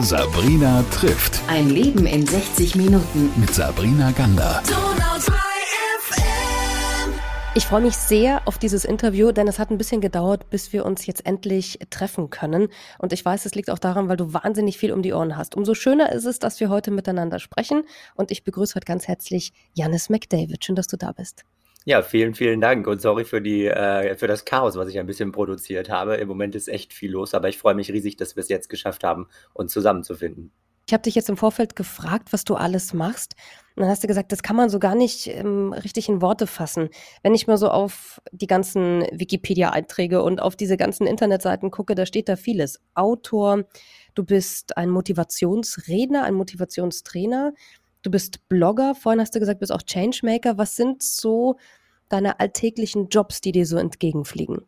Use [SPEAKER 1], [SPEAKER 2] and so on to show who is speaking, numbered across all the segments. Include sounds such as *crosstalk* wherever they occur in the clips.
[SPEAKER 1] Sabrina trifft.
[SPEAKER 2] Ein Leben in 60 Minuten.
[SPEAKER 1] Mit Sabrina Gander.
[SPEAKER 3] Ich freue mich sehr auf dieses Interview, denn es hat ein bisschen gedauert, bis wir uns jetzt endlich treffen können. Und ich weiß, es liegt auch daran, weil du wahnsinnig viel um die Ohren hast. Umso schöner ist es, dass wir heute miteinander sprechen. Und ich begrüße heute ganz herzlich Janis McDavid. Schön, dass du da bist.
[SPEAKER 4] Ja, vielen, vielen Dank und sorry für die äh, für das Chaos, was ich ein bisschen produziert habe. Im Moment ist echt viel los, aber ich freue mich riesig, dass wir es jetzt geschafft haben, uns zusammenzufinden.
[SPEAKER 3] Ich habe dich jetzt im Vorfeld gefragt, was du alles machst. Und dann hast du gesagt, das kann man so gar nicht ähm, richtig in Worte fassen. Wenn ich mal so auf die ganzen Wikipedia-Einträge und auf diese ganzen Internetseiten gucke, da steht da vieles. Autor, du bist ein Motivationsredner, ein Motivationstrainer, du bist Blogger, vorhin hast du gesagt, du bist auch Changemaker. Was sind so deine alltäglichen Jobs, die dir so entgegenfliegen?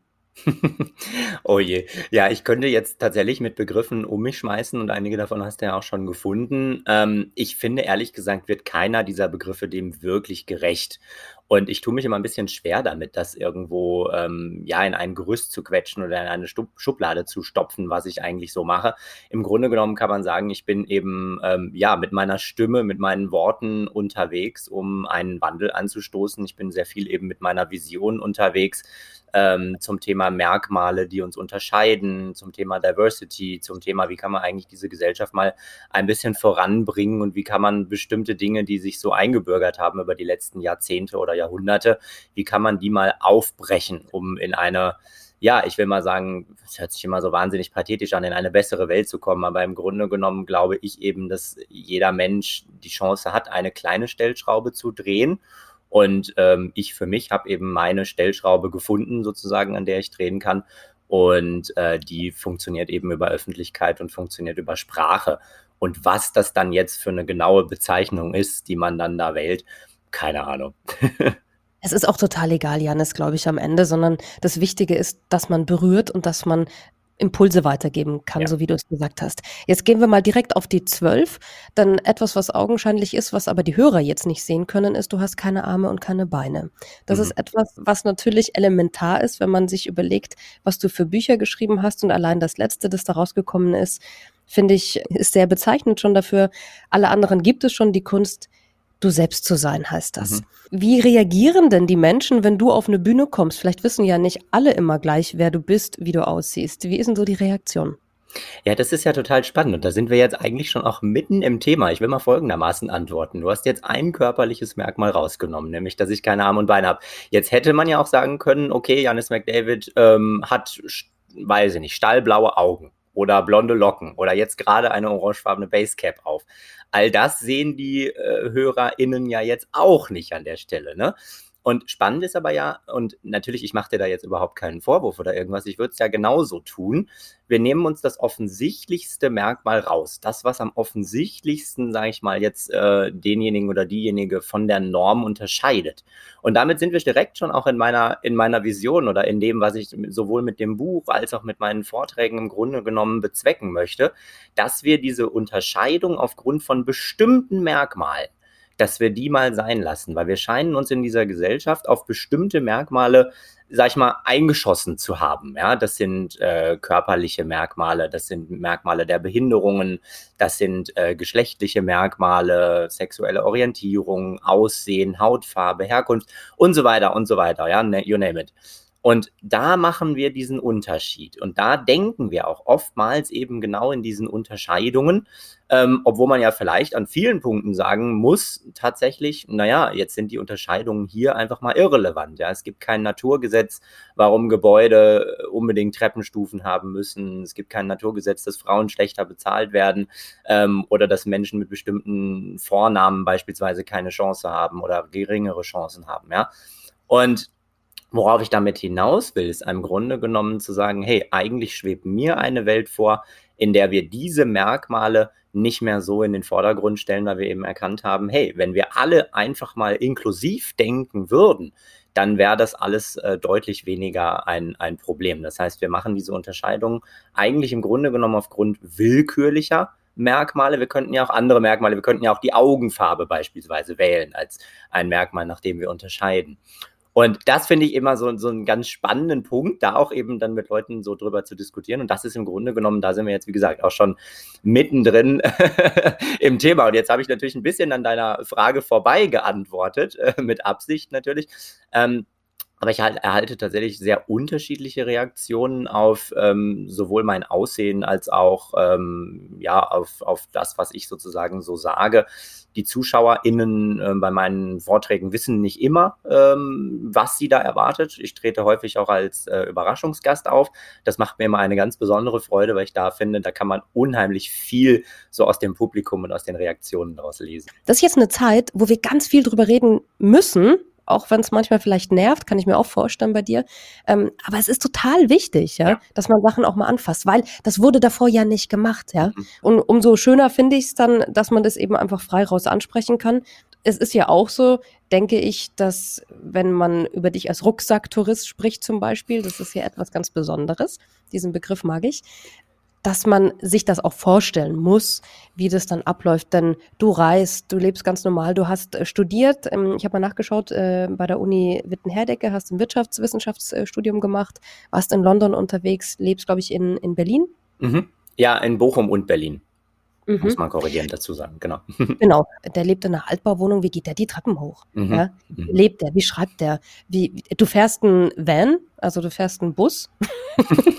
[SPEAKER 3] *laughs*
[SPEAKER 4] oh je. Ja, ich könnte jetzt tatsächlich mit Begriffen um mich schmeißen und einige davon hast du ja auch schon gefunden. Ähm, ich finde, ehrlich gesagt, wird keiner dieser Begriffe dem wirklich gerecht. Und ich tue mich immer ein bisschen schwer damit, das irgendwo ähm, ja in ein Gerüst zu quetschen oder in eine Stub Schublade zu stopfen, was ich eigentlich so mache. Im Grunde genommen kann man sagen, ich bin eben ähm, ja mit meiner Stimme, mit meinen Worten unterwegs, um einen Wandel anzustoßen. Ich bin sehr viel eben mit meiner Vision unterwegs ähm, zum Thema Merkmale, die uns unterscheiden, zum Thema Diversity, zum Thema, wie kann man eigentlich diese Gesellschaft mal ein bisschen voranbringen und wie kann man bestimmte Dinge, die sich so eingebürgert haben über die letzten Jahrzehnte oder Jahrhunderte, wie kann man die mal aufbrechen, um in eine ja, ich will mal sagen, es hört sich immer so wahnsinnig pathetisch an, in eine bessere Welt zu kommen. Aber im Grunde genommen glaube ich eben, dass jeder Mensch die Chance hat, eine kleine Stellschraube zu drehen und ähm, ich für mich habe eben meine Stellschraube gefunden, sozusagen, an der ich drehen kann. Und äh, die funktioniert eben über Öffentlichkeit und funktioniert über Sprache. Und was das dann jetzt für eine genaue Bezeichnung ist, die man dann da wählt, keine Ahnung. *laughs*
[SPEAKER 3] Es ist auch total egal, Janis, glaube ich, am Ende, sondern das Wichtige ist, dass man berührt und dass man Impulse weitergeben kann, ja. so wie du es gesagt hast. Jetzt gehen wir mal direkt auf die zwölf. Dann etwas, was augenscheinlich ist, was aber die Hörer jetzt nicht sehen können, ist, du hast keine Arme und keine Beine. Das mhm. ist etwas, was natürlich elementar ist, wenn man sich überlegt, was du für Bücher geschrieben hast und allein das letzte, das da rausgekommen ist, finde ich, ist sehr bezeichnend schon dafür. Alle anderen gibt es schon die Kunst, du selbst zu sein, heißt das. Mhm. Wie reagieren denn die Menschen, wenn du auf eine Bühne kommst? Vielleicht wissen ja nicht alle immer gleich, wer du bist, wie du aussiehst. Wie ist denn so die Reaktion?
[SPEAKER 4] Ja, das ist ja total spannend und da sind wir jetzt eigentlich schon auch mitten im Thema. Ich will mal folgendermaßen antworten. Du hast jetzt ein körperliches Merkmal rausgenommen, nämlich, dass ich keine Arme und Beine habe. Jetzt hätte man ja auch sagen können, okay, Janis McDavid ähm, hat, weiß ich nicht, stahlblaue Augen oder blonde Locken oder jetzt gerade eine orangefarbene Basecap auf. All das sehen die äh, HörerInnen ja jetzt auch nicht an der Stelle, ne? Und spannend ist aber ja, und natürlich, ich mache dir da jetzt überhaupt keinen Vorwurf oder irgendwas, ich würde es ja genauso tun. Wir nehmen uns das offensichtlichste Merkmal raus. Das, was am offensichtlichsten, sage ich mal, jetzt äh, denjenigen oder diejenige von der Norm unterscheidet. Und damit sind wir direkt schon auch in meiner, in meiner Vision oder in dem, was ich sowohl mit dem Buch als auch mit meinen Vorträgen im Grunde genommen bezwecken möchte, dass wir diese Unterscheidung aufgrund von bestimmten Merkmalen dass wir die mal sein lassen, weil wir scheinen uns in dieser Gesellschaft auf bestimmte Merkmale, sag ich mal, eingeschossen zu haben. Ja, das sind äh, körperliche Merkmale, das sind Merkmale der Behinderungen, das sind äh, geschlechtliche Merkmale, sexuelle Orientierung, Aussehen, Hautfarbe, Herkunft und so weiter und so weiter. Ja, ne, you name it. Und da machen wir diesen Unterschied. Und da denken wir auch oftmals eben genau in diesen Unterscheidungen, ähm, obwohl man ja vielleicht an vielen Punkten sagen muss, tatsächlich, naja, jetzt sind die Unterscheidungen hier einfach mal irrelevant. Ja, es gibt kein Naturgesetz, warum Gebäude unbedingt Treppenstufen haben müssen. Es gibt kein Naturgesetz, dass Frauen schlechter bezahlt werden ähm, oder dass Menschen mit bestimmten Vornamen beispielsweise keine Chance haben oder geringere Chancen haben. Ja, und Worauf ich damit hinaus will, ist im Grunde genommen zu sagen, hey, eigentlich schwebt mir eine Welt vor, in der wir diese Merkmale nicht mehr so in den Vordergrund stellen, weil wir eben erkannt haben, hey, wenn wir alle einfach mal inklusiv denken würden, dann wäre das alles äh, deutlich weniger ein, ein Problem. Das heißt, wir machen diese Unterscheidung eigentlich im Grunde genommen aufgrund willkürlicher Merkmale. Wir könnten ja auch andere Merkmale, wir könnten ja auch die Augenfarbe beispielsweise wählen als ein Merkmal, nach dem wir unterscheiden. Und das finde ich immer so, so einen ganz spannenden Punkt, da auch eben dann mit Leuten so drüber zu diskutieren. Und das ist im Grunde genommen, da sind wir jetzt, wie gesagt, auch schon mittendrin *laughs* im Thema. Und jetzt habe ich natürlich ein bisschen an deiner Frage vorbei geantwortet, äh, mit Absicht natürlich. Ähm, aber ich halt, erhalte tatsächlich sehr unterschiedliche Reaktionen auf ähm, sowohl mein Aussehen als auch ähm, ja, auf, auf das, was ich sozusagen so sage. Die ZuschauerInnen äh, bei meinen Vorträgen wissen nicht immer, ähm, was sie da erwartet. Ich trete häufig auch als äh, Überraschungsgast auf. Das macht mir immer eine ganz besondere Freude, weil ich da finde, da kann man unheimlich viel so aus dem Publikum und aus den Reaktionen daraus lesen.
[SPEAKER 3] Das ist jetzt eine Zeit, wo wir ganz viel drüber reden müssen, auch wenn es manchmal vielleicht nervt, kann ich mir auch vorstellen bei dir. Ähm, aber es ist total wichtig, ja, ja, dass man Sachen auch mal anfasst, weil das wurde davor ja nicht gemacht, ja. Mhm. Und umso schöner finde ich es dann, dass man das eben einfach frei raus ansprechen kann. Es ist ja auch so, denke ich, dass wenn man über dich als Rucksacktourist spricht zum Beispiel, das ist ja etwas ganz Besonderes, diesen Begriff mag ich, dass man sich das auch vorstellen muss, wie das dann abläuft. Denn du reist, du lebst ganz normal, du hast äh, studiert. Ähm, ich habe mal nachgeschaut, äh, bei der Uni Witten-Herdecke hast ein Wirtschaftswissenschaftsstudium gemacht, warst in London unterwegs, lebst, glaube ich, in, in Berlin.
[SPEAKER 4] Mhm. Ja, in Bochum und Berlin. Mhm. Muss man korrigierend dazu sagen, genau. *laughs*
[SPEAKER 3] Genau, der lebt in einer Altbauwohnung, wie geht der die Treppen hoch? Mhm. Ja? Mhm. Lebt der, wie schreibt der? Wie, du fährst einen Van, also du fährst einen Bus. *laughs*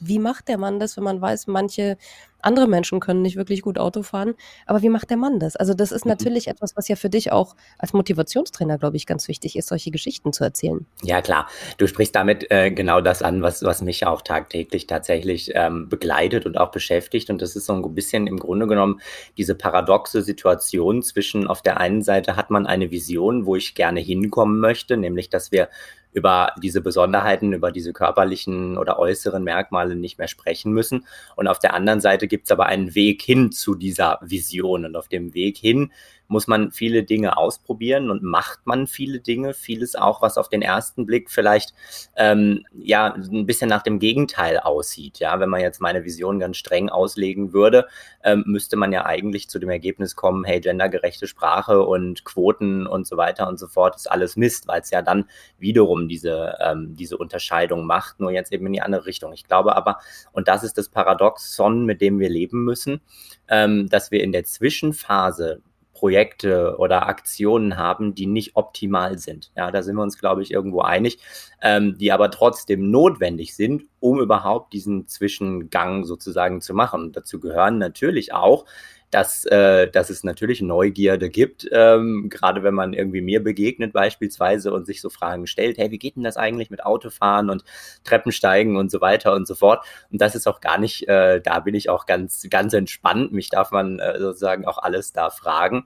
[SPEAKER 3] wie macht der Mann das, wenn man weiß, manche andere Menschen können nicht wirklich gut Auto fahren, aber wie macht der Mann das? Also das ist mhm. natürlich etwas, was ja für dich auch als Motivationstrainer, glaube ich, ganz wichtig ist, solche Geschichten zu erzählen.
[SPEAKER 4] Ja, klar. Du sprichst damit äh, genau das an, was, was mich auch tagtäglich tatsächlich ähm, begleitet und auch beschäftigt. Und das ist so ein bisschen im Grunde genommen diese paradoxe Situation zwischen, auf der einen Seite hat man eine Vision, wo ich gerne hinkommen möchte, nämlich, dass wir über diese Besonderheiten, über diese körperlichen oder äußeren Merkmale nicht mehr sprechen müssen. Und auf der anderen Seite gibt es aber einen Weg hin zu dieser Vision. Und auf dem Weg hin muss man viele Dinge ausprobieren und macht man viele Dinge, vieles auch, was auf den ersten Blick vielleicht ähm, ja ein bisschen nach dem Gegenteil aussieht. Ja, wenn man jetzt meine Vision ganz streng auslegen würde, ähm, müsste man ja eigentlich zu dem Ergebnis kommen, hey, gendergerechte Sprache und Quoten und so weiter und so fort ist alles Mist, weil es ja dann wiederum diese, ähm, diese Unterscheidung macht, nur jetzt eben in die andere Richtung. Ich glaube aber, und das ist das Paradoxon, mit dem wir leben müssen, ähm, dass wir in der Zwischenphase Projekte oder Aktionen haben, die nicht optimal sind. Ja, da sind wir uns, glaube ich, irgendwo einig, ähm, die aber trotzdem notwendig sind, um überhaupt diesen Zwischengang sozusagen zu machen. Und dazu gehören natürlich auch dass, äh, dass es natürlich Neugierde gibt, ähm, gerade wenn man irgendwie mir begegnet beispielsweise und sich so Fragen stellt, hey, wie geht denn das eigentlich mit Autofahren und Treppensteigen und so weiter und so fort. Und das ist auch gar nicht, äh, da bin ich auch ganz, ganz entspannt. Mich darf man äh, sozusagen auch alles da fragen.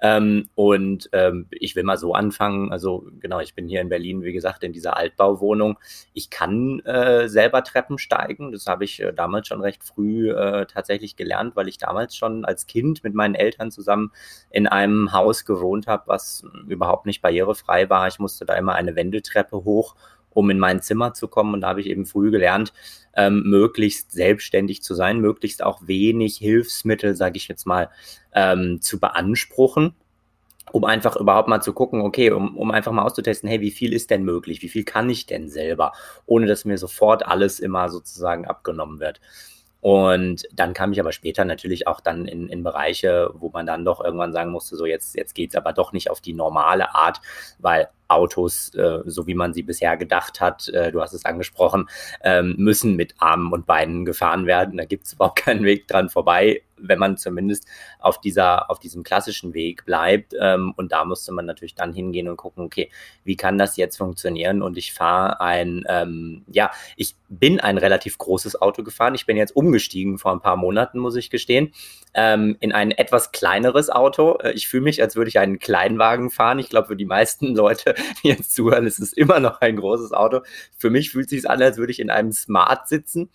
[SPEAKER 4] Ähm, und ähm, ich will mal so anfangen. Also genau, ich bin hier in Berlin, wie gesagt, in dieser Altbauwohnung. Ich kann äh, selber Treppen steigen. Das habe ich äh, damals schon recht früh äh, tatsächlich gelernt, weil ich damals schon als Kind mit meinen Eltern zusammen in einem Haus gewohnt habe, was überhaupt nicht barrierefrei war. Ich musste da immer eine Wendeltreppe hoch um in mein Zimmer zu kommen. Und da habe ich eben früh gelernt, ähm, möglichst selbstständig zu sein, möglichst auch wenig Hilfsmittel, sage ich jetzt mal, ähm, zu beanspruchen um einfach überhaupt mal zu gucken, okay, um, um einfach mal auszutesten, hey, wie viel ist denn möglich, wie viel kann ich denn selber, ohne dass mir sofort alles immer sozusagen abgenommen wird. Und dann kam ich aber später natürlich auch dann in, in Bereiche, wo man dann doch irgendwann sagen musste, so jetzt, jetzt geht's aber doch nicht auf die normale Art, weil Autos, äh, so wie man sie bisher gedacht hat, äh, du hast es angesprochen, ähm, müssen mit Armen und Beinen gefahren werden. Da gibt es *laughs* überhaupt keinen Weg dran vorbei, wenn man zumindest auf dieser, auf diesem klassischen Weg bleibt. Ähm, und da musste man natürlich dann hingehen und gucken, okay, wie kann das jetzt funktionieren? Und ich fahre ein, ähm, ja, ich bin ein relativ großes Auto gefahren. Ich bin jetzt umgestiegen vor ein paar Monaten, muss ich gestehen, ähm, in ein etwas kleineres Auto. Äh, ich fühle mich, als würde ich einen Kleinwagen fahren. Ich glaube, für die meisten *laughs* Leute, *laughs* jetzt zuhören, ist es immer noch ein großes Auto. Für mich fühlt es sich an, als würde ich in einem Smart sitzen.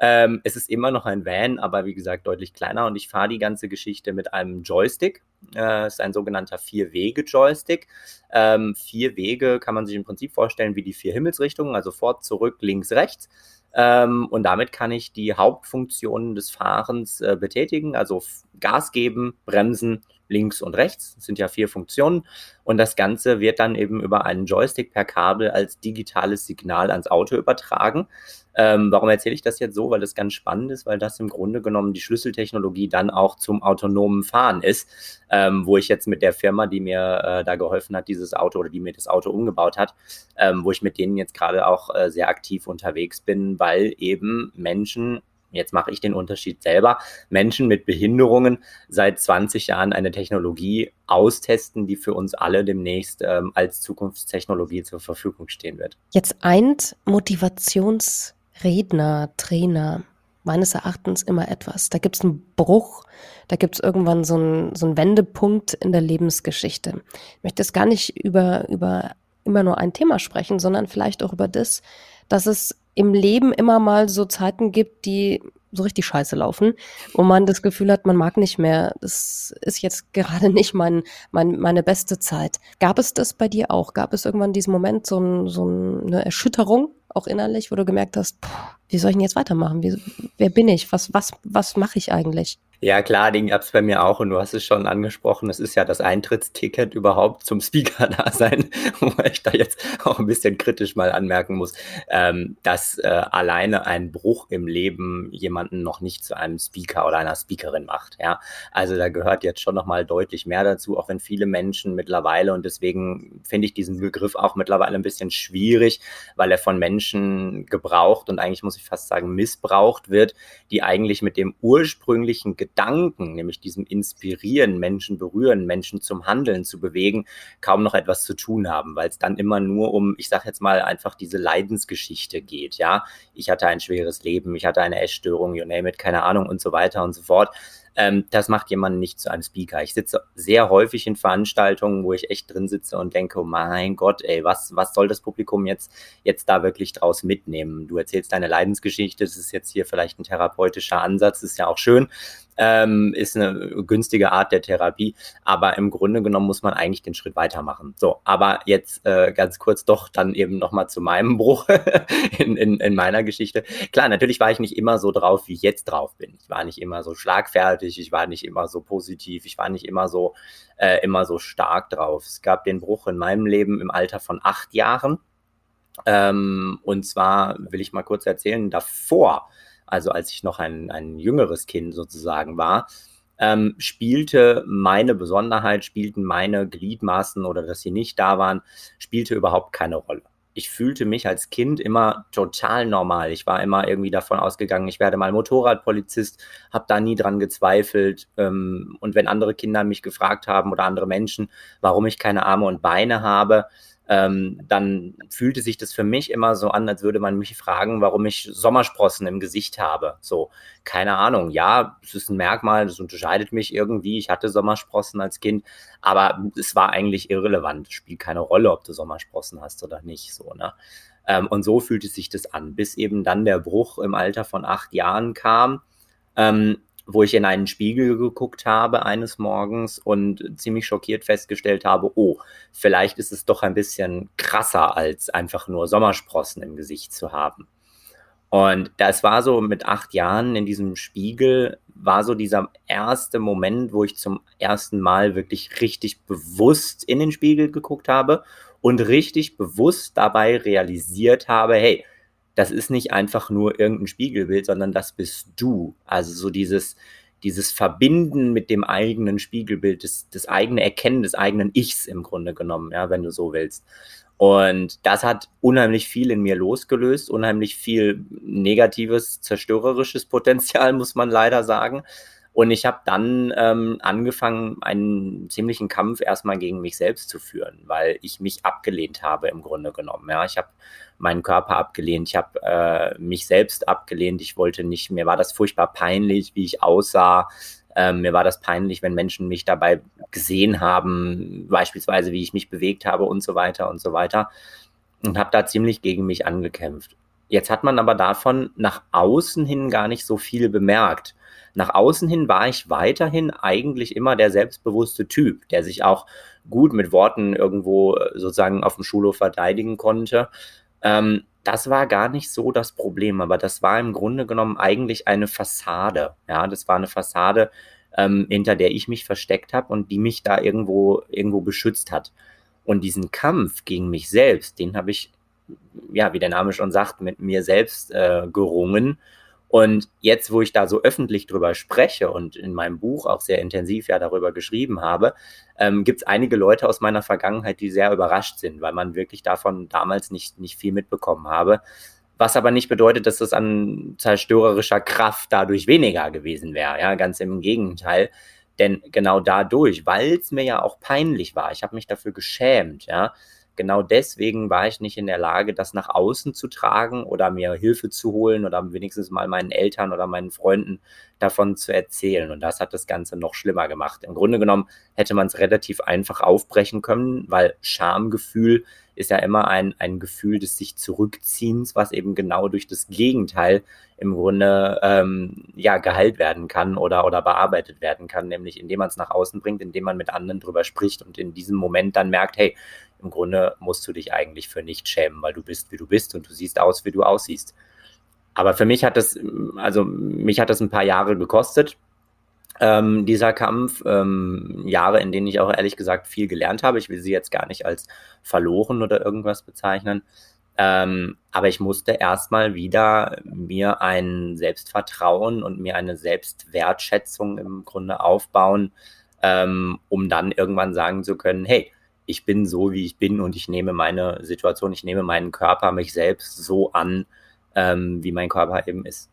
[SPEAKER 4] Ähm, es ist immer noch ein Van, aber wie gesagt deutlich kleiner und ich fahre die ganze Geschichte mit einem Joystick. Äh, ist ein sogenannter Vier-Wege-Joystick. Ähm, vier Wege kann man sich im Prinzip vorstellen wie die vier Himmelsrichtungen, also vor, zurück, links, rechts. Ähm, und damit kann ich die Hauptfunktionen des Fahrens äh, betätigen, also Gas geben, bremsen links und rechts. Das sind ja vier Funktionen. Und das Ganze wird dann eben über einen Joystick per Kabel als digitales Signal ans Auto übertragen. Ähm, warum erzähle ich das jetzt so? Weil das ganz spannend ist, weil das im Grunde genommen die Schlüsseltechnologie dann auch zum autonomen Fahren ist, ähm, wo ich jetzt mit der Firma, die mir äh, da geholfen hat, dieses Auto oder die mir das Auto umgebaut hat, ähm, wo ich mit denen jetzt gerade auch äh, sehr aktiv unterwegs bin, weil eben Menschen jetzt mache ich den Unterschied selber, Menschen mit Behinderungen seit 20 Jahren eine Technologie austesten, die für uns alle demnächst ähm, als Zukunftstechnologie zur Verfügung stehen wird.
[SPEAKER 3] Jetzt eint Motivationsredner, Trainer meines Erachtens immer etwas. Da gibt es einen Bruch, da gibt es irgendwann so einen, so einen Wendepunkt in der Lebensgeschichte. Ich möchte jetzt gar nicht über, über immer nur ein Thema sprechen, sondern vielleicht auch über das, dass es im Leben immer mal so Zeiten gibt, die so richtig scheiße laufen, wo man das Gefühl hat, man mag nicht mehr. Das ist jetzt gerade *laughs* nicht mein, mein, meine beste Zeit. Gab es das bei dir auch? Gab es irgendwann diesen Moment, so, ein, so eine Erschütterung, auch innerlich, wo du gemerkt hast, pff, wie soll ich denn jetzt weitermachen? Wie, wer bin ich? Was, was, was mache ich eigentlich?
[SPEAKER 4] Ja, klar, den gab es bei mir auch und du hast es schon angesprochen. Es ist ja das Eintrittsticket überhaupt zum Speaker-Dasein, *laughs* wobei ich da jetzt auch ein bisschen kritisch mal anmerken muss, ähm, dass äh, alleine ein Bruch im Leben jemanden noch nicht zu einem Speaker oder einer Speakerin macht. Ja, also da gehört jetzt schon noch mal deutlich mehr dazu, auch wenn viele Menschen mittlerweile und deswegen finde ich diesen Begriff auch mittlerweile ein bisschen schwierig, weil er von Menschen gebraucht und eigentlich muss ich fast sagen missbraucht wird, die eigentlich mit dem ursprünglichen Gedanken, nämlich diesem Inspirieren, Menschen berühren, Menschen zum Handeln zu bewegen, kaum noch etwas zu tun haben, weil es dann immer nur um, ich sage jetzt mal einfach diese Leidensgeschichte geht. Ja, ich hatte ein schweres Leben, ich hatte eine Essstörung, you name it, keine Ahnung und so weiter und so fort. Ähm, das macht jemanden nicht zu einem Speaker. Ich sitze sehr häufig in Veranstaltungen, wo ich echt drin sitze und denke, oh mein Gott, ey, was, was soll das Publikum jetzt, jetzt da wirklich draus mitnehmen? Du erzählst deine Leidensgeschichte, das ist jetzt hier vielleicht ein therapeutischer Ansatz, ist ja auch schön ähm, ist eine günstige Art der Therapie, aber im Grunde genommen muss man eigentlich den Schritt weitermachen. So, aber jetzt äh, ganz kurz doch dann eben nochmal zu meinem *laughs* Bruch in, in, in meiner Geschichte. Klar, natürlich war ich nicht immer so drauf, wie ich jetzt drauf bin. Ich war nicht immer so schlagfertig, ich war nicht immer so positiv, ich war nicht immer so, äh, immer so stark drauf. Es gab den Bruch in meinem Leben im Alter von acht Jahren. Ähm, und zwar will ich mal kurz erzählen, davor also als ich noch ein, ein jüngeres Kind sozusagen war, ähm, spielte meine Besonderheit, spielten meine Gliedmaßen oder dass sie nicht da waren, spielte überhaupt keine Rolle. Ich fühlte mich als Kind immer total normal. Ich war immer irgendwie davon ausgegangen, ich werde mal Motorradpolizist, habe da nie dran gezweifelt. Ähm, und wenn andere Kinder mich gefragt haben oder andere Menschen, warum ich keine Arme und Beine habe, ähm, dann fühlte sich das für mich immer so an, als würde man mich fragen, warum ich Sommersprossen im Gesicht habe. So, keine Ahnung. Ja, es ist ein Merkmal, das unterscheidet mich irgendwie. Ich hatte Sommersprossen als Kind, aber es war eigentlich irrelevant. Es spielt keine Rolle, ob du Sommersprossen hast oder nicht. So, ne? Ähm, und so fühlte sich das an, bis eben dann der Bruch im Alter von acht Jahren kam. Ähm, wo ich in einen Spiegel geguckt habe eines Morgens und ziemlich schockiert festgestellt habe, oh, vielleicht ist es doch ein bisschen krasser, als einfach nur Sommersprossen im Gesicht zu haben. Und das war so mit acht Jahren in diesem Spiegel, war so dieser erste Moment, wo ich zum ersten Mal wirklich richtig bewusst in den Spiegel geguckt habe und richtig bewusst dabei realisiert habe, hey, das ist nicht einfach nur irgendein Spiegelbild, sondern das bist du. Also so dieses, dieses Verbinden mit dem eigenen Spiegelbild, das, das eigene Erkennen des eigenen Ichs im Grunde genommen, ja, wenn du so willst. Und das hat unheimlich viel in mir losgelöst, unheimlich viel negatives, zerstörerisches Potenzial, *laughs* muss man leider sagen. Und ich habe dann ähm, angefangen, einen ziemlichen Kampf erstmal gegen mich selbst zu führen, weil ich mich abgelehnt habe im Grunde genommen. Ja, ich habe meinen Körper abgelehnt, ich habe äh, mich selbst abgelehnt. Ich wollte nicht, mir war das furchtbar peinlich, wie ich aussah. Ähm, mir war das peinlich, wenn Menschen mich dabei gesehen haben, beispielsweise wie ich mich bewegt habe und so weiter und so weiter. Und habe da ziemlich gegen mich angekämpft. Jetzt hat man aber davon nach außen hin gar nicht so viel bemerkt. Nach außen hin war ich weiterhin eigentlich immer der selbstbewusste Typ, der sich auch gut mit Worten irgendwo äh, sozusagen auf dem Schulhof verteidigen konnte. Ähm, das war gar nicht so das Problem, aber das war im Grunde genommen eigentlich eine Fassade. Ja, das war eine Fassade, ähm, hinter der ich mich versteckt habe und die mich da irgendwo, irgendwo beschützt hat. Und diesen Kampf gegen mich selbst, den habe ich, ja, wie der Name schon sagt, mit mir selbst äh, gerungen. Und jetzt, wo ich da so öffentlich drüber spreche und in meinem Buch auch sehr intensiv ja darüber geschrieben habe, ähm, gibt es einige Leute aus meiner Vergangenheit, die sehr überrascht sind, weil man wirklich davon damals nicht, nicht viel mitbekommen habe. Was aber nicht bedeutet, dass es an zerstörerischer Kraft dadurch weniger gewesen wäre. Ja, ganz im Gegenteil. Denn genau dadurch, weil es mir ja auch peinlich war, ich habe mich dafür geschämt, ja, genau deswegen war ich nicht in der Lage, das nach außen zu tragen oder mir Hilfe zu holen oder wenigstens mal meinen Eltern oder meinen Freunden davon zu erzählen. Und das hat das Ganze noch schlimmer gemacht. Im Grunde genommen hätte man es relativ einfach aufbrechen können, weil Schamgefühl ist ja immer ein, ein Gefühl des sich Zurückziehens, was eben genau durch das Gegenteil im Grunde ähm, ja geheilt werden kann oder, oder bearbeitet werden kann, nämlich indem man es nach außen bringt, indem man mit anderen drüber spricht und in diesem Moment dann merkt, hey, im Grunde musst du dich eigentlich für nichts schämen, weil du bist, wie du bist und du siehst aus, wie du aussiehst. Aber für mich hat das, also mich hat das ein paar Jahre gekostet, ähm, dieser Kampf. Ähm, Jahre, in denen ich auch ehrlich gesagt viel gelernt habe. Ich will sie jetzt gar nicht als verloren oder irgendwas bezeichnen. Ähm, aber ich musste erstmal wieder mir ein Selbstvertrauen und mir eine Selbstwertschätzung im Grunde aufbauen, ähm, um dann irgendwann sagen zu können, hey, ich bin so, wie ich bin und ich nehme meine Situation, ich nehme meinen Körper, mich selbst so an, ähm, wie mein Körper eben ist.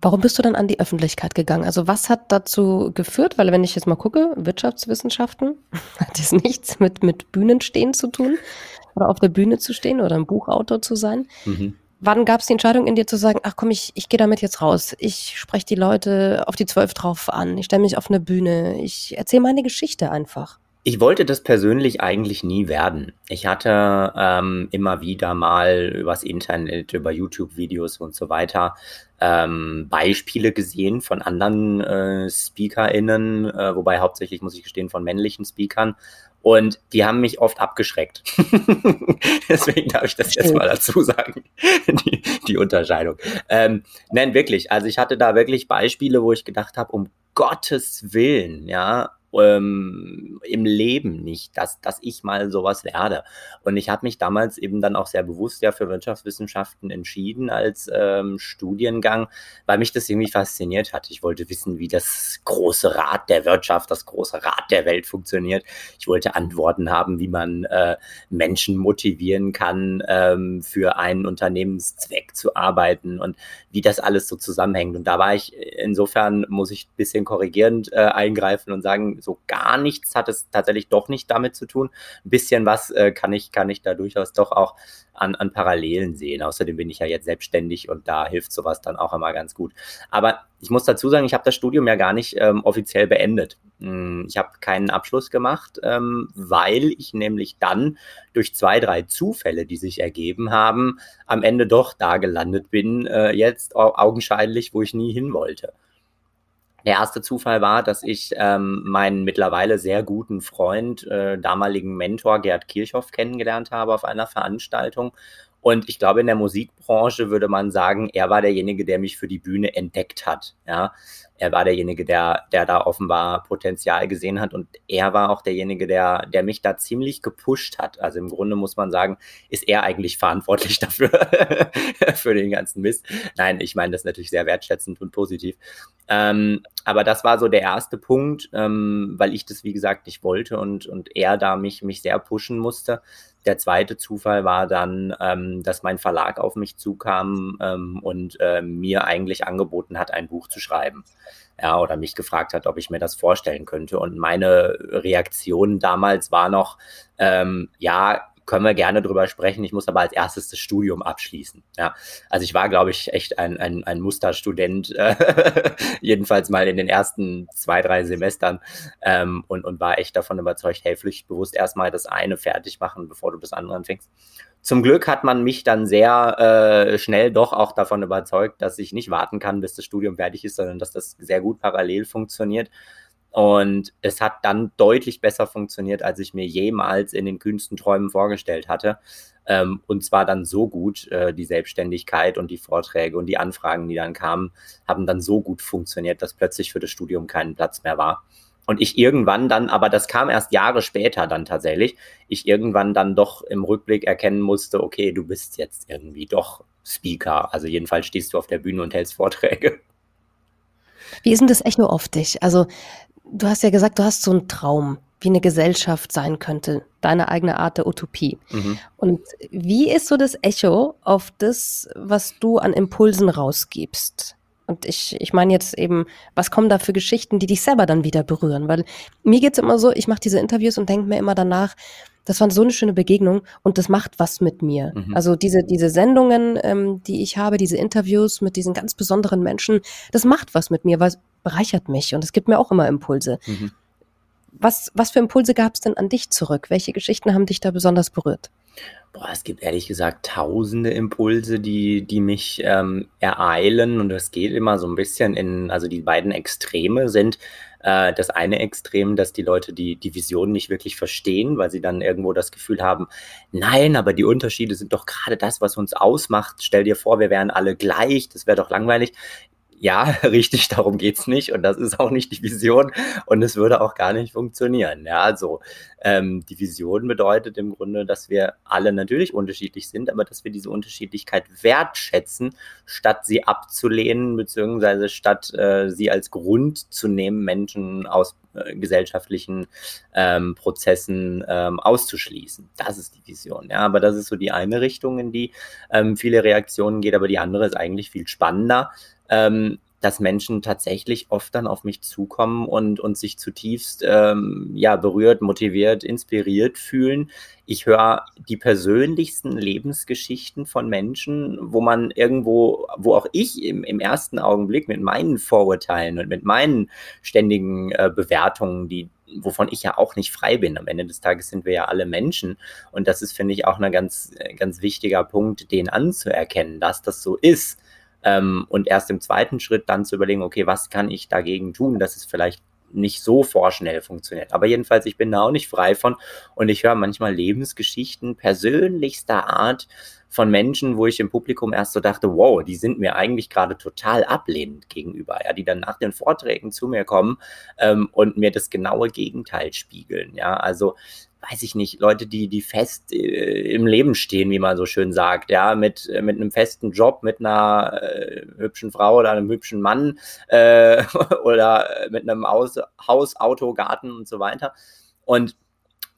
[SPEAKER 3] Warum bist du dann an die Öffentlichkeit gegangen? Also was hat dazu geführt? Weil wenn ich jetzt mal gucke, Wirtschaftswissenschaften *laughs* hat jetzt nichts mit, mit Bühnenstehen zu tun oder auf der Bühne zu stehen oder ein Buchautor zu sein. Mhm. Wann gab es die Entscheidung in dir zu sagen, ach komm, ich, ich gehe damit jetzt raus. Ich spreche die Leute auf die Zwölf drauf an. Ich stelle mich auf eine Bühne. Ich erzähle meine Geschichte einfach.
[SPEAKER 4] Ich wollte das persönlich eigentlich nie werden. Ich hatte ähm, immer wieder mal übers Internet, über YouTube-Videos und so weiter ähm, Beispiele gesehen von anderen äh, SpeakerInnen, äh, wobei hauptsächlich, muss ich gestehen, von männlichen Speakern. Und die haben mich oft abgeschreckt. *laughs* Deswegen darf ich das jetzt mal dazu sagen, *laughs* die, die Unterscheidung. Ähm, nein, wirklich. Also ich hatte da wirklich Beispiele, wo ich gedacht habe, um Gottes Willen, ja, ähm, im Leben nicht, dass, dass ich mal sowas werde. Und ich habe mich damals eben dann auch sehr bewusst ja für Wirtschaftswissenschaften entschieden als ähm, Studiengang, weil mich das irgendwie fasziniert hat. Ich wollte wissen, wie das große Rad der Wirtschaft, das große Rad der Welt funktioniert. Ich wollte Antworten haben, wie man äh, Menschen motivieren kann, ähm, für einen Unternehmenszweck zu arbeiten und wie das alles so zusammenhängt. Und da war ich, insofern muss ich ein bisschen korrigierend äh, eingreifen und sagen, so gar nichts hat es tatsächlich doch nicht damit zu tun. Ein bisschen was äh, kann ich, kann ich da durchaus doch auch an, an Parallelen sehen. Außerdem bin ich ja jetzt selbstständig und da hilft sowas dann auch immer ganz gut. Aber ich muss dazu sagen, ich habe das Studium ja gar nicht ähm, offiziell beendet. Hm, ich habe keinen Abschluss gemacht, ähm, weil ich nämlich dann durch zwei, drei Zufälle, die sich ergeben haben, am Ende doch da gelandet bin, äh, jetzt augenscheinlich, wo ich nie hin wollte. Der erste Zufall war, dass ich ähm, meinen mittlerweile sehr guten Freund, äh, damaligen Mentor Gerd Kirchhoff kennengelernt habe auf einer Veranstaltung. Und ich glaube, in der Musikbranche würde man sagen, er war derjenige, der mich für die Bühne entdeckt hat. Ja, er war derjenige, der, der da offenbar Potenzial gesehen hat und er war auch derjenige, der, der mich da ziemlich gepusht hat. Also im Grunde muss man sagen, ist er eigentlich verantwortlich *laughs* dafür, für den ganzen Mist. Nein, ich meine das natürlich sehr wertschätzend und positiv. Ähm, aber das war so der erste Punkt, ähm, weil ich das, wie gesagt, nicht wollte und, und er da mich, mich sehr pushen musste. Der zweite Zufall war dann, ähm, dass mein Verlag auf mich zukam ähm, und äh, mir eigentlich angeboten hat, ein Buch zu schreiben. Ja, oder mich gefragt hat, ob ich mir das vorstellen könnte. Und meine Reaktion damals war noch, ähm, ja, können wir gerne drüber sprechen. Ich muss aber als erstes das Studium abschließen. Ja, also ich war, glaube ich, echt ein, ein, ein Musterstudent, äh, *laughs* jedenfalls mal in den ersten zwei, drei Semestern ähm, und, und war echt davon überzeugt, hey, pflichtbewusst erstmal das eine fertig machen, bevor du das andere anfängst. Zum Glück hat man mich dann sehr äh, schnell doch auch davon überzeugt, dass ich nicht warten kann, bis das Studium fertig ist, sondern dass das sehr gut parallel funktioniert. Und es hat dann deutlich besser funktioniert, als ich mir jemals in den kühnsten Träumen vorgestellt hatte. Ähm, und zwar dann so gut, äh, die Selbstständigkeit und die Vorträge und die Anfragen, die dann kamen, haben dann so gut funktioniert, dass plötzlich für das Studium kein Platz mehr war. Und ich irgendwann dann, aber das kam erst Jahre später dann tatsächlich, ich irgendwann dann doch im Rückblick erkennen musste, okay, du bist jetzt irgendwie doch Speaker. Also jedenfalls stehst du auf der Bühne und hältst Vorträge.
[SPEAKER 3] Wie ist denn das Echo auf dich? Also du hast ja gesagt, du hast so einen Traum, wie eine Gesellschaft sein könnte, deine eigene Art der Utopie. Mhm. Und wie ist so das Echo auf das, was du an Impulsen rausgibst? Und ich, ich meine jetzt eben, was kommen da für Geschichten, die dich selber dann wieder berühren? Weil mir geht's immer so, ich mache diese Interviews und denke mir immer danach, das war so eine schöne Begegnung und das macht was mit mir. Mhm. Also diese, diese Sendungen, ähm, die ich habe, diese Interviews mit diesen ganz besonderen Menschen, das macht was mit mir, weil es bereichert mich und es gibt mir auch immer Impulse. Mhm. Was, was für Impulse gab es denn an dich zurück? Welche Geschichten haben dich da besonders berührt?
[SPEAKER 4] Boah, es gibt ehrlich gesagt tausende Impulse, die, die mich ähm, ereilen und das geht immer so ein bisschen in, also die beiden Extreme sind äh, das eine Extrem, dass die Leute die, die Vision nicht wirklich verstehen, weil sie dann irgendwo das Gefühl haben, nein, aber die Unterschiede sind doch gerade das, was uns ausmacht. Stell dir vor, wir wären alle gleich, das wäre doch langweilig ja, *laughs* richtig, darum geht's nicht und das ist auch nicht die Vision und es würde auch gar nicht funktionieren. Ja, also ähm, die Vision bedeutet im Grunde, dass wir alle natürlich unterschiedlich sind, aber dass wir diese Unterschiedlichkeit wertschätzen, statt sie abzulehnen, beziehungsweise statt äh, sie als Grund zu nehmen, Menschen aus äh, gesellschaftlichen ähm, Prozessen ähm, auszuschließen. Das ist die Vision. Ja, aber das ist so die eine Richtung, in die ähm, viele Reaktionen geht, aber die andere ist eigentlich viel spannender ähm, dass Menschen tatsächlich oft dann auf mich zukommen und, und sich zutiefst ähm, ja, berührt, motiviert, inspiriert fühlen. Ich höre die persönlichsten Lebensgeschichten von Menschen, wo man irgendwo, wo auch ich im, im ersten Augenblick mit meinen Vorurteilen und mit meinen ständigen äh, Bewertungen, die wovon ich ja auch nicht frei bin. Am Ende des Tages sind wir ja alle Menschen. Und das ist, finde ich, auch ein ganz, ganz wichtiger Punkt, den anzuerkennen, dass das so ist. Ähm, und erst im zweiten Schritt dann zu überlegen, okay, was kann ich dagegen tun, dass es vielleicht nicht so vorschnell funktioniert. Aber jedenfalls, ich bin da auch nicht frei von und ich höre manchmal Lebensgeschichten persönlichster Art von Menschen, wo ich im Publikum erst so dachte, wow, die sind mir eigentlich gerade total ablehnend gegenüber, ja, die dann nach den Vorträgen zu mir kommen ähm, und mir das genaue Gegenteil spiegeln, ja, also weiß ich nicht, Leute, die, die fest äh, im Leben stehen, wie man so schön sagt, ja, mit, äh, mit einem festen Job, mit einer äh, hübschen Frau oder einem hübschen Mann äh, *laughs* oder mit einem Haus, Haus, Auto, Garten und so weiter. Und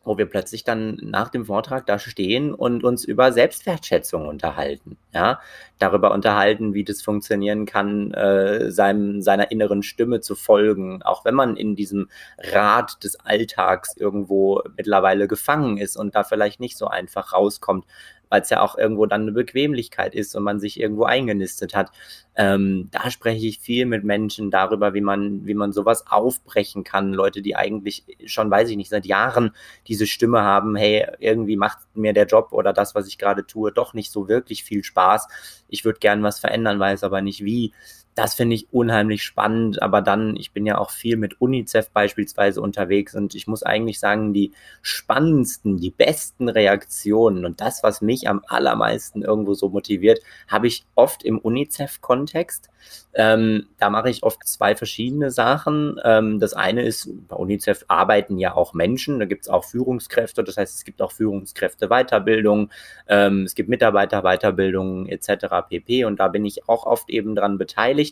[SPEAKER 4] wo wir plötzlich dann nach dem Vortrag da stehen und uns über Selbstwertschätzung unterhalten, ja, darüber unterhalten, wie das funktionieren kann, äh, seinem, seiner inneren Stimme zu folgen, auch wenn man in diesem Rad des Alltags irgendwo mittlerweile gefangen ist und da vielleicht nicht so einfach rauskommt, weil es ja auch irgendwo dann eine Bequemlichkeit ist und man sich irgendwo eingenistet hat. Ähm, da spreche ich viel mit Menschen darüber, wie man, wie man sowas aufbrechen kann. Leute, die eigentlich schon, weiß ich nicht, seit Jahren diese Stimme haben, hey, irgendwie macht mir der Job oder das, was ich gerade tue, doch nicht so wirklich viel Spaß. Ich würde gern was verändern, weiß aber nicht wie das finde ich unheimlich spannend. Aber dann, ich bin ja auch viel mit UNICEF beispielsweise unterwegs und ich muss eigentlich sagen, die spannendsten, die besten Reaktionen und das, was mich am allermeisten irgendwo so motiviert, habe ich oft im UNICEF-Kontext. Ähm, da mache ich oft zwei verschiedene Sachen. Ähm, das eine ist, bei UNICEF arbeiten ja auch Menschen, da gibt es auch Führungskräfte, das heißt, es gibt auch Führungskräfte Weiterbildung, ähm, es gibt Mitarbeiter Weiterbildung etc. pp. Und da bin ich auch oft eben dran beteiligt.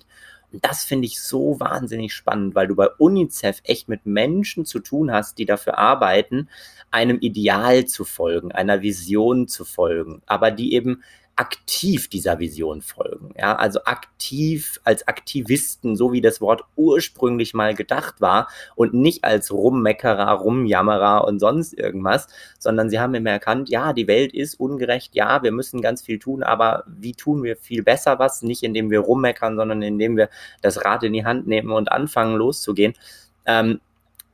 [SPEAKER 4] Und das finde ich so wahnsinnig spannend, weil du bei UNICEF echt mit Menschen zu tun hast, die dafür arbeiten, einem Ideal zu folgen, einer Vision zu folgen, aber die eben aktiv dieser Vision folgen. Ja, also aktiv als Aktivisten, so wie das Wort ursprünglich mal gedacht war und nicht als Rummeckerer, Rumjammerer und sonst irgendwas, sondern sie haben immer erkannt, ja, die Welt ist ungerecht, ja, wir müssen ganz viel tun, aber wie tun wir viel besser was? Nicht indem wir rummeckern, sondern indem wir das Rad in die Hand nehmen und anfangen loszugehen. Ähm,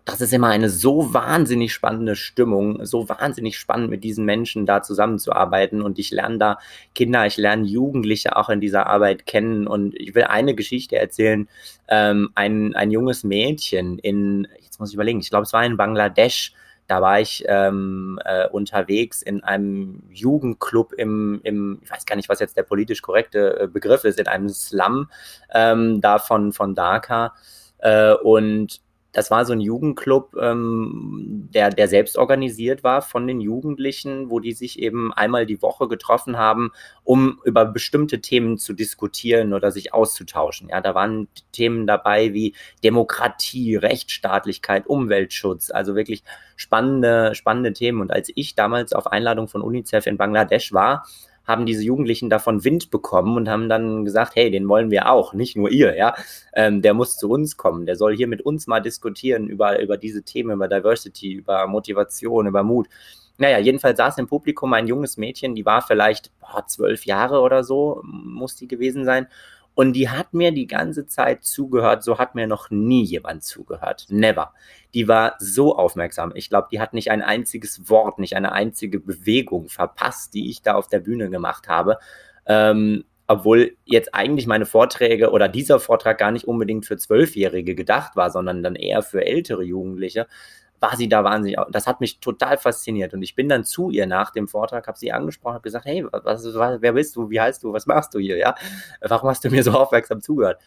[SPEAKER 4] das ist immer eine so wahnsinnig spannende Stimmung, so wahnsinnig spannend mit diesen Menschen da zusammenzuarbeiten. Und ich lerne da Kinder, ich lerne Jugendliche auch in dieser Arbeit kennen. Und ich will eine Geschichte erzählen, ähm, ein, ein junges Mädchen in, jetzt muss ich überlegen, ich glaube es war in Bangladesch, da war ich ähm, äh, unterwegs in einem Jugendclub im, im, ich weiß gar nicht, was jetzt der politisch korrekte äh, Begriff ist, in einem Slum ähm, da von, von Dhaka. Äh, und das war so ein Jugendclub, ähm, der, der selbst organisiert war von den Jugendlichen, wo die sich eben einmal die Woche getroffen haben, um über bestimmte Themen zu diskutieren oder sich auszutauschen. Ja, da waren Themen dabei wie Demokratie, Rechtsstaatlichkeit, Umweltschutz, also wirklich spannende, spannende Themen. Und als ich damals auf Einladung von UNICEF in Bangladesch war, haben diese Jugendlichen davon Wind bekommen und haben dann gesagt, hey, den wollen wir auch, nicht nur ihr, ja. Ähm, der muss zu uns kommen, der soll hier mit uns mal diskutieren über, über diese Themen, über Diversity, über Motivation, über Mut. Naja, jedenfalls saß im Publikum ein junges Mädchen, die war vielleicht boah, zwölf Jahre oder so, muss die gewesen sein. Und die hat mir die ganze Zeit zugehört, so hat mir noch nie jemand zugehört. Never. Die war so aufmerksam. Ich glaube, die hat nicht ein einziges Wort, nicht eine einzige Bewegung verpasst, die ich da auf der Bühne gemacht habe. Ähm, obwohl jetzt eigentlich meine Vorträge oder dieser Vortrag gar nicht unbedingt für Zwölfjährige gedacht war, sondern dann eher für ältere Jugendliche war sie da wahnsinnig, das hat mich total fasziniert und ich bin dann zu ihr nach dem Vortrag, habe sie angesprochen, habe gesagt, hey, was, was, wer bist du, wie heißt du, was machst du hier, ja, warum hast du mir so aufmerksam zugehört?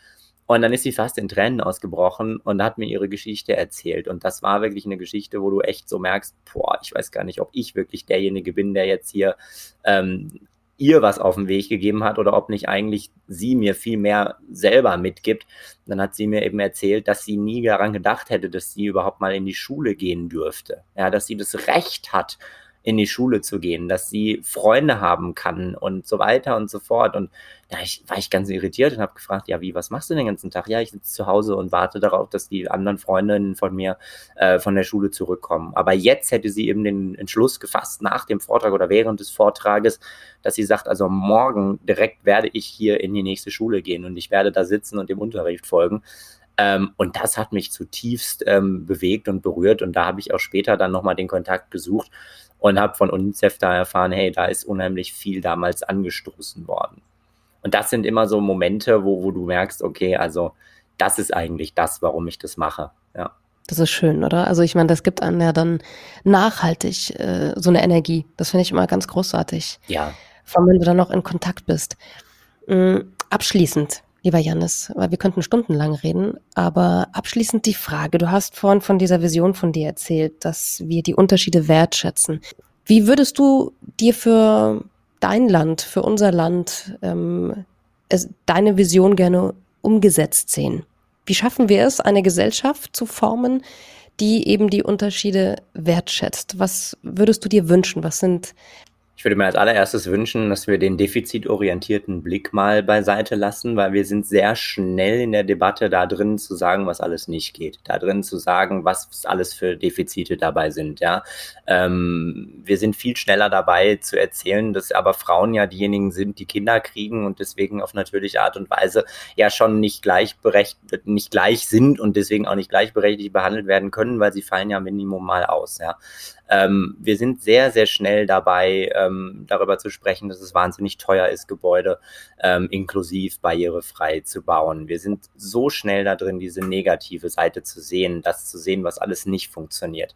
[SPEAKER 4] Und dann ist sie fast in Tränen ausgebrochen und hat mir ihre Geschichte erzählt. Und das war wirklich eine Geschichte, wo du echt so merkst, boah, ich weiß gar nicht, ob ich wirklich derjenige bin, der jetzt hier ähm, ihr was auf den Weg gegeben hat oder ob nicht eigentlich sie mir viel mehr selber mitgibt. Dann hat sie mir eben erzählt, dass sie nie daran gedacht hätte, dass sie überhaupt mal in die Schule gehen dürfte. Ja, dass sie das Recht hat, in die Schule zu gehen, dass sie Freunde haben kann und so weiter und so fort. Und da ich, war ich ganz irritiert und habe gefragt, ja, wie, was machst du den ganzen Tag? Ja, ich sitze zu Hause und warte darauf, dass die anderen Freundinnen von mir äh, von der Schule zurückkommen. Aber jetzt hätte sie eben den Entschluss gefasst, nach dem Vortrag oder während des Vortrages, dass sie sagt, also morgen direkt werde ich hier in die nächste Schule gehen und ich werde da sitzen und dem Unterricht folgen. Ähm, und das hat mich zutiefst ähm, bewegt und berührt. Und da habe ich auch später dann nochmal den Kontakt gesucht und habe von UNICEF da erfahren, hey, da ist unheimlich viel damals angestoßen worden. Und das sind immer so Momente, wo, wo du merkst, okay, also das ist eigentlich das, warum ich das mache. Ja.
[SPEAKER 3] Das ist schön, oder? Also ich meine, das gibt einem ja dann nachhaltig äh, so eine Energie. Das finde ich immer ganz großartig.
[SPEAKER 4] Ja.
[SPEAKER 3] Vor allem, wenn du dann noch in Kontakt bist. Mhm. Abschließend, lieber Janis, weil wir könnten stundenlang reden, aber abschließend die Frage, du hast vorhin von dieser Vision von dir erzählt, dass wir die Unterschiede wertschätzen. Wie würdest du dir für dein Land, für unser Land, ähm, es, deine Vision gerne umgesetzt sehen? Wie schaffen wir es, eine Gesellschaft zu formen, die eben die Unterschiede wertschätzt? Was würdest du dir wünschen? Was sind
[SPEAKER 4] ich würde mir als allererstes wünschen, dass wir den defizitorientierten Blick mal beiseite lassen, weil wir sind sehr schnell in der Debatte da drin zu sagen, was alles nicht geht, da drin zu sagen, was alles für Defizite dabei sind. Ja, ähm, wir sind viel schneller dabei zu erzählen, dass aber Frauen ja diejenigen sind, die Kinder kriegen und deswegen auf natürliche Art und Weise ja schon nicht gleichberechtigt, nicht gleich sind und deswegen auch nicht gleichberechtigt behandelt werden können, weil sie fallen ja minimum mal aus. Ja, ähm, wir sind sehr, sehr schnell dabei, ähm, darüber zu sprechen, dass es wahnsinnig teuer ist, Gebäude ähm, inklusiv barrierefrei zu bauen. Wir sind so schnell da drin, diese negative Seite zu sehen, das zu sehen, was alles nicht funktioniert.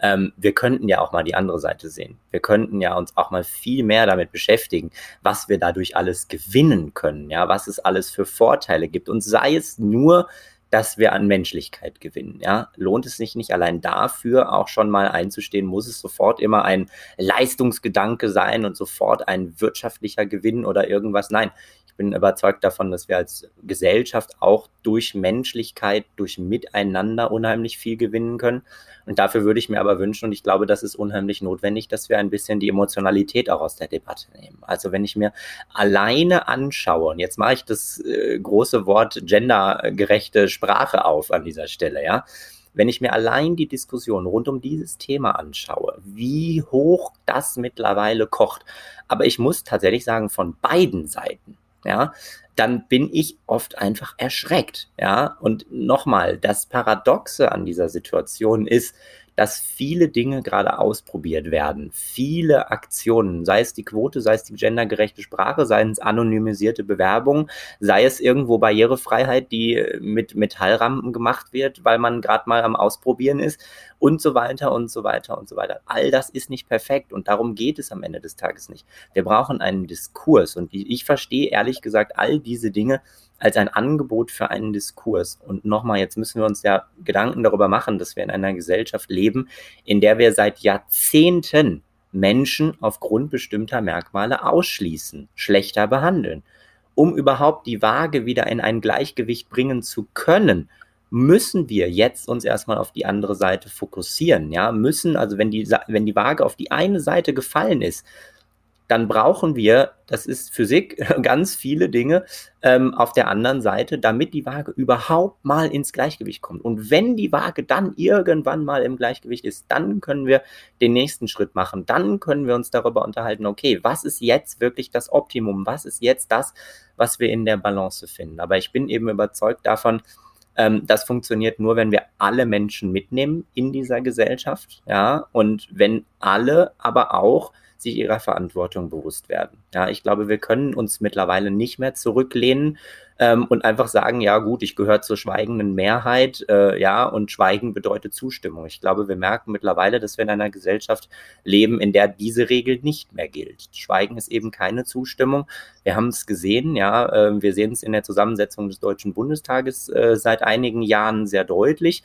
[SPEAKER 4] Ähm, wir könnten ja auch mal die andere Seite sehen. Wir könnten ja uns auch mal viel mehr damit beschäftigen, was wir dadurch alles gewinnen können, ja, was es alles für Vorteile gibt. Und sei es nur, dass wir an Menschlichkeit gewinnen. Ja, lohnt es sich nicht allein dafür auch schon mal einzustehen? Muss es sofort immer ein Leistungsgedanke sein und sofort ein wirtschaftlicher Gewinn oder irgendwas? Nein, bin überzeugt davon, dass wir als Gesellschaft auch durch Menschlichkeit, durch Miteinander unheimlich viel gewinnen können. Und dafür würde ich mir aber wünschen, und ich glaube, das ist unheimlich notwendig, dass wir ein bisschen die Emotionalität auch aus der Debatte nehmen. Also wenn ich mir alleine anschaue, und jetzt mache ich das äh, große Wort gendergerechte Sprache auf an dieser Stelle, ja, wenn ich mir allein die Diskussion rund um dieses Thema anschaue, wie hoch das mittlerweile kocht, aber ich muss tatsächlich sagen, von beiden Seiten, ja, dann bin ich oft einfach erschreckt. Ja, und nochmal, das Paradoxe an dieser Situation ist, dass viele Dinge gerade ausprobiert werden. Viele Aktionen, sei es die Quote, sei es die gendergerechte Sprache, sei es anonymisierte Bewerbungen, sei es irgendwo Barrierefreiheit, die mit Metallrampen gemacht wird, weil man gerade mal am Ausprobieren ist und so weiter und so weiter und so weiter. All das ist nicht perfekt und darum geht es am Ende des Tages nicht. Wir brauchen einen Diskurs und ich verstehe ehrlich gesagt all diese Dinge als ein Angebot für einen Diskurs. Und nochmal, jetzt müssen wir uns ja Gedanken darüber machen, dass wir in einer Gesellschaft leben, in der wir seit Jahrzehnten Menschen aufgrund bestimmter Merkmale ausschließen, schlechter behandeln. Um überhaupt die Waage wieder in ein Gleichgewicht bringen zu können, müssen wir jetzt uns erstmal auf die andere Seite fokussieren. Ja, müssen, also wenn die, wenn die Waage auf die eine Seite gefallen ist, dann brauchen wir, das ist Physik, *laughs* ganz viele Dinge ähm, auf der anderen Seite, damit die Waage überhaupt mal ins Gleichgewicht kommt. Und wenn die Waage dann irgendwann mal im Gleichgewicht ist, dann können wir den nächsten Schritt machen. Dann können wir uns darüber unterhalten, okay, was ist jetzt wirklich das Optimum? Was ist jetzt das, was wir in der Balance finden? Aber ich bin eben überzeugt davon, ähm, das funktioniert nur, wenn wir alle Menschen mitnehmen in dieser Gesellschaft, ja, und wenn alle aber auch sich ihrer Verantwortung bewusst werden. Ja, ich glaube, wir können uns mittlerweile nicht mehr zurücklehnen ähm, und einfach sagen, ja gut, ich gehöre zur schweigenden Mehrheit, äh, ja, und Schweigen bedeutet Zustimmung. Ich glaube, wir merken mittlerweile, dass wir in einer Gesellschaft leben, in der diese Regel nicht mehr gilt. Schweigen ist eben keine Zustimmung. Wir haben es gesehen, ja, äh, wir sehen es in der Zusammensetzung des Deutschen Bundestages äh, seit einigen Jahren sehr deutlich.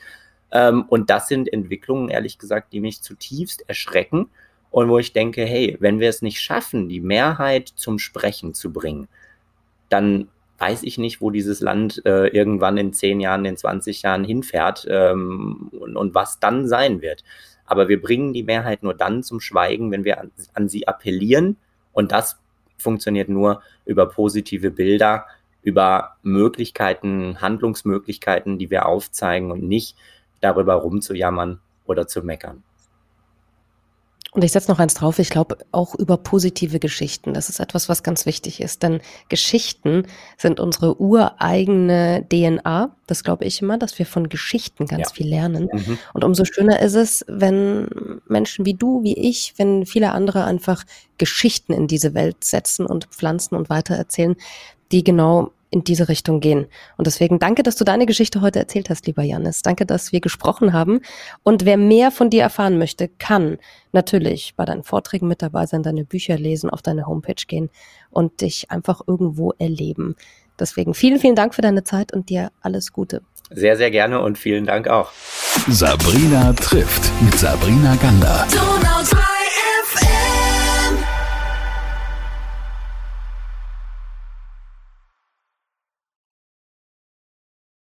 [SPEAKER 4] Ähm, und das sind Entwicklungen, ehrlich gesagt, die mich zutiefst erschrecken und wo ich denke, hey, wenn wir es nicht schaffen, die Mehrheit zum Sprechen zu bringen, dann weiß ich nicht, wo dieses Land äh, irgendwann in 10 Jahren, in 20 Jahren hinfährt ähm, und, und, was dann sein wird. Aber wir bringen die Mehrheit nur dann zum Schweigen, wenn wir an, an sie appellieren. Und das funktioniert nur über positive Bilder, über Möglichkeiten, Handlungsmöglichkeiten, die wir aufzeigen und nicht darüber rumzujammern oder zu meckern.
[SPEAKER 3] Und ich setze noch eins drauf, ich glaube auch über positive Geschichten. Das ist etwas, was ganz wichtig ist. Denn Geschichten sind unsere ureigene DNA. Das glaube ich immer, dass wir von Geschichten ganz ja. viel lernen. Mhm. Und umso schöner ist es, wenn Menschen wie du, wie ich, wenn viele andere einfach Geschichten in diese Welt setzen und pflanzen und weitererzählen, die genau in diese Richtung gehen. Und deswegen danke, dass du deine Geschichte heute erzählt hast, lieber Janis. Danke, dass wir gesprochen haben. Und wer mehr von dir erfahren möchte, kann natürlich bei deinen Vorträgen mit dabei sein, deine Bücher lesen, auf deine Homepage gehen und dich einfach irgendwo erleben. Deswegen vielen, vielen Dank für deine Zeit und dir alles Gute.
[SPEAKER 4] Sehr, sehr gerne und vielen Dank auch.
[SPEAKER 1] Sabrina trifft mit Sabrina Gander.